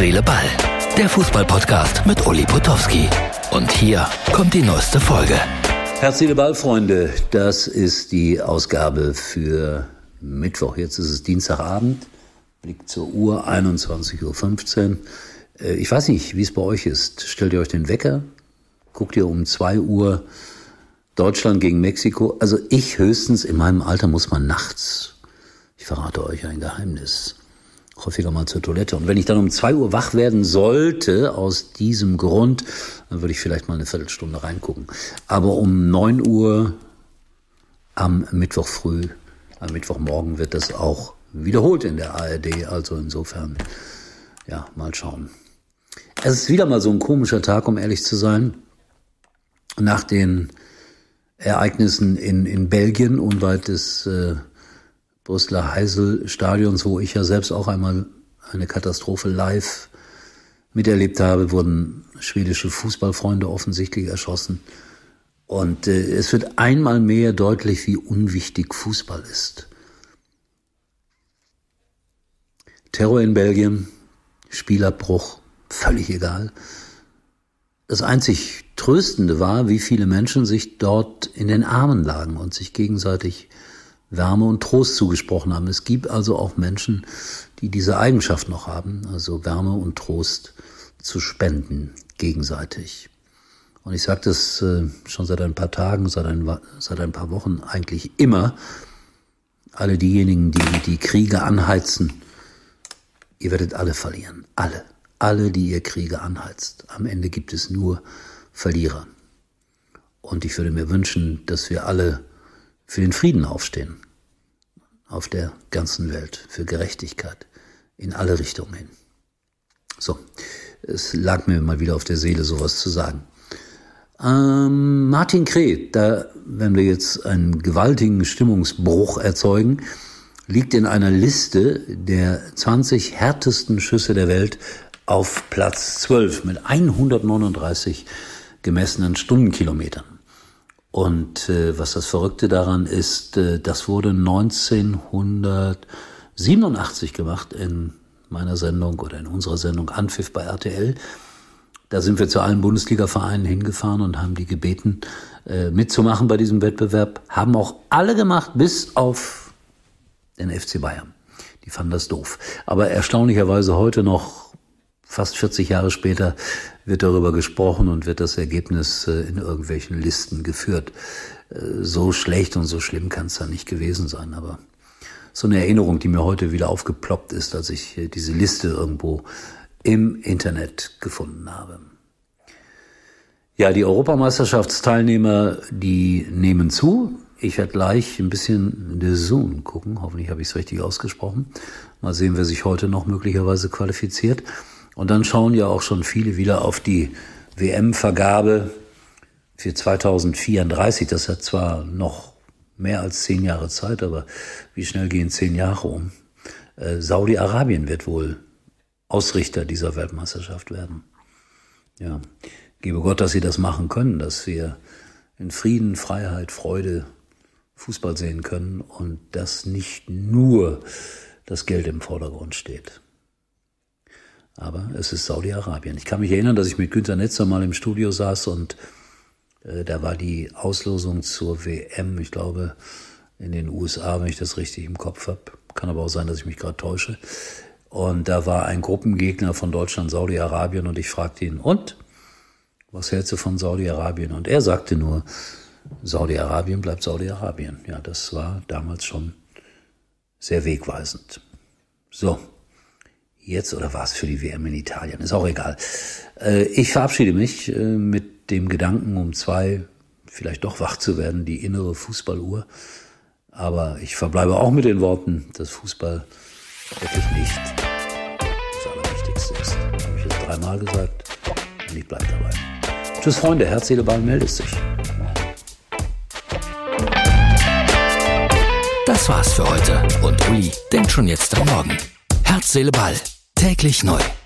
Seele, Ball. Der Fußballpodcast mit Uli Potowski. Und hier kommt die neueste Folge. Herz, Seele, Ball, Freunde. Das ist die Ausgabe für Mittwoch. Jetzt ist es Dienstagabend. Blick zur Uhr, 21.15 Uhr. Äh, ich weiß nicht, wie es bei euch ist. Stellt ihr euch den Wecker? Guckt ihr um 2 Uhr Deutschland gegen Mexiko? Also ich höchstens, in meinem Alter muss man nachts, ich verrate euch ein Geheimnis, häufiger mal zur Toilette. Und wenn ich dann um zwei Uhr wach werden sollte, aus diesem Grund, dann würde ich vielleicht mal eine Viertelstunde reingucken. Aber um neun Uhr am Mittwoch früh, am Mittwochmorgen wird das auch wiederholt in der ARD. Also insofern, ja, mal schauen. Es ist wieder mal so ein komischer Tag, um ehrlich zu sein. Nach den Ereignissen in, in Belgien, unweit des äh, Brüsseler Heisel-Stadions, wo ich ja selbst auch einmal eine Katastrophe live miterlebt habe, wurden schwedische Fußballfreunde offensichtlich erschossen. Und äh, es wird einmal mehr deutlich, wie unwichtig Fußball ist. Terror in Belgien, Spielabbruch, völlig egal. Das einzig Tröstende war, wie viele Menschen sich dort in den Armen lagen und sich gegenseitig Wärme und Trost zugesprochen haben. Es gibt also auch Menschen, die diese Eigenschaft noch haben, also Wärme und Trost zu spenden gegenseitig. Und ich sage das äh, schon seit ein paar Tagen, seit ein, seit ein paar Wochen eigentlich immer. Alle diejenigen, die die Kriege anheizen, ihr werdet alle verlieren. Alle. Alle, die ihr Kriege anheizt. Am Ende gibt es nur Verlierer. Und ich würde mir wünschen, dass wir alle für den Frieden aufstehen. Auf der ganzen Welt. Für Gerechtigkeit. In alle Richtungen hin. So. Es lag mir mal wieder auf der Seele, sowas zu sagen. Ähm, Martin Kreh, da werden wir jetzt einen gewaltigen Stimmungsbruch erzeugen, liegt in einer Liste der 20 härtesten Schüsse der Welt auf Platz 12 mit 139 gemessenen Stundenkilometern. Und äh, was das Verrückte daran ist, äh, das wurde 1987 gemacht in meiner Sendung oder in unserer Sendung Anpfiff bei RTL. Da sind wir zu allen Bundesliga-Vereinen hingefahren und haben die gebeten, äh, mitzumachen bei diesem Wettbewerb. Haben auch alle gemacht, bis auf den FC Bayern. Die fanden das doof. Aber erstaunlicherweise heute noch, fast 40 Jahre später, wird darüber gesprochen und wird das Ergebnis äh, in irgendwelchen Listen geführt. Äh, so schlecht und so schlimm kann es da nicht gewesen sein, aber so eine Erinnerung, die mir heute wieder aufgeploppt ist, als ich äh, diese Liste irgendwo im Internet gefunden habe. Ja, die Europameisterschaftsteilnehmer, die nehmen zu. Ich werde gleich ein bisschen The Zoom gucken. Hoffentlich habe ich es richtig ausgesprochen. Mal sehen, wer sich heute noch möglicherweise qualifiziert. Und dann schauen ja auch schon viele wieder auf die WM-Vergabe für 2034. Das hat zwar noch mehr als zehn Jahre Zeit, aber wie schnell gehen zehn Jahre um? Äh, Saudi-Arabien wird wohl Ausrichter dieser Weltmeisterschaft werden. Ja, gebe Gott, dass sie das machen können, dass wir in Frieden, Freiheit, Freude Fußball sehen können und dass nicht nur das Geld im Vordergrund steht. Aber es ist Saudi-Arabien. Ich kann mich erinnern, dass ich mit Günter Netzer mal im Studio saß und äh, da war die Auslosung zur WM, ich glaube, in den USA, wenn ich das richtig im Kopf habe. Kann aber auch sein, dass ich mich gerade täusche. Und da war ein Gruppengegner von Deutschland, Saudi-Arabien, und ich fragte ihn, und? Was hältst du von Saudi-Arabien? Und er sagte nur, Saudi-Arabien bleibt Saudi-Arabien. Ja, das war damals schon sehr wegweisend. So, jetzt oder war es für die WM in Italien? Ist auch egal. Äh, ich verabschiede mich äh, mit dem Gedanken, um zwei vielleicht doch wach zu werden, die innere Fußballuhr. Aber ich verbleibe auch mit den Worten, dass Fußball wirklich nicht das Allerwichtigste ist. Habe ich jetzt dreimal gesagt und ich bleibe dabei. Tschüss Freunde, Herz, Seele, Ball meldet sich. Das war's für heute und Uli denkt schon jetzt am Morgen. Herz, Seele, Ball. Täglich neu.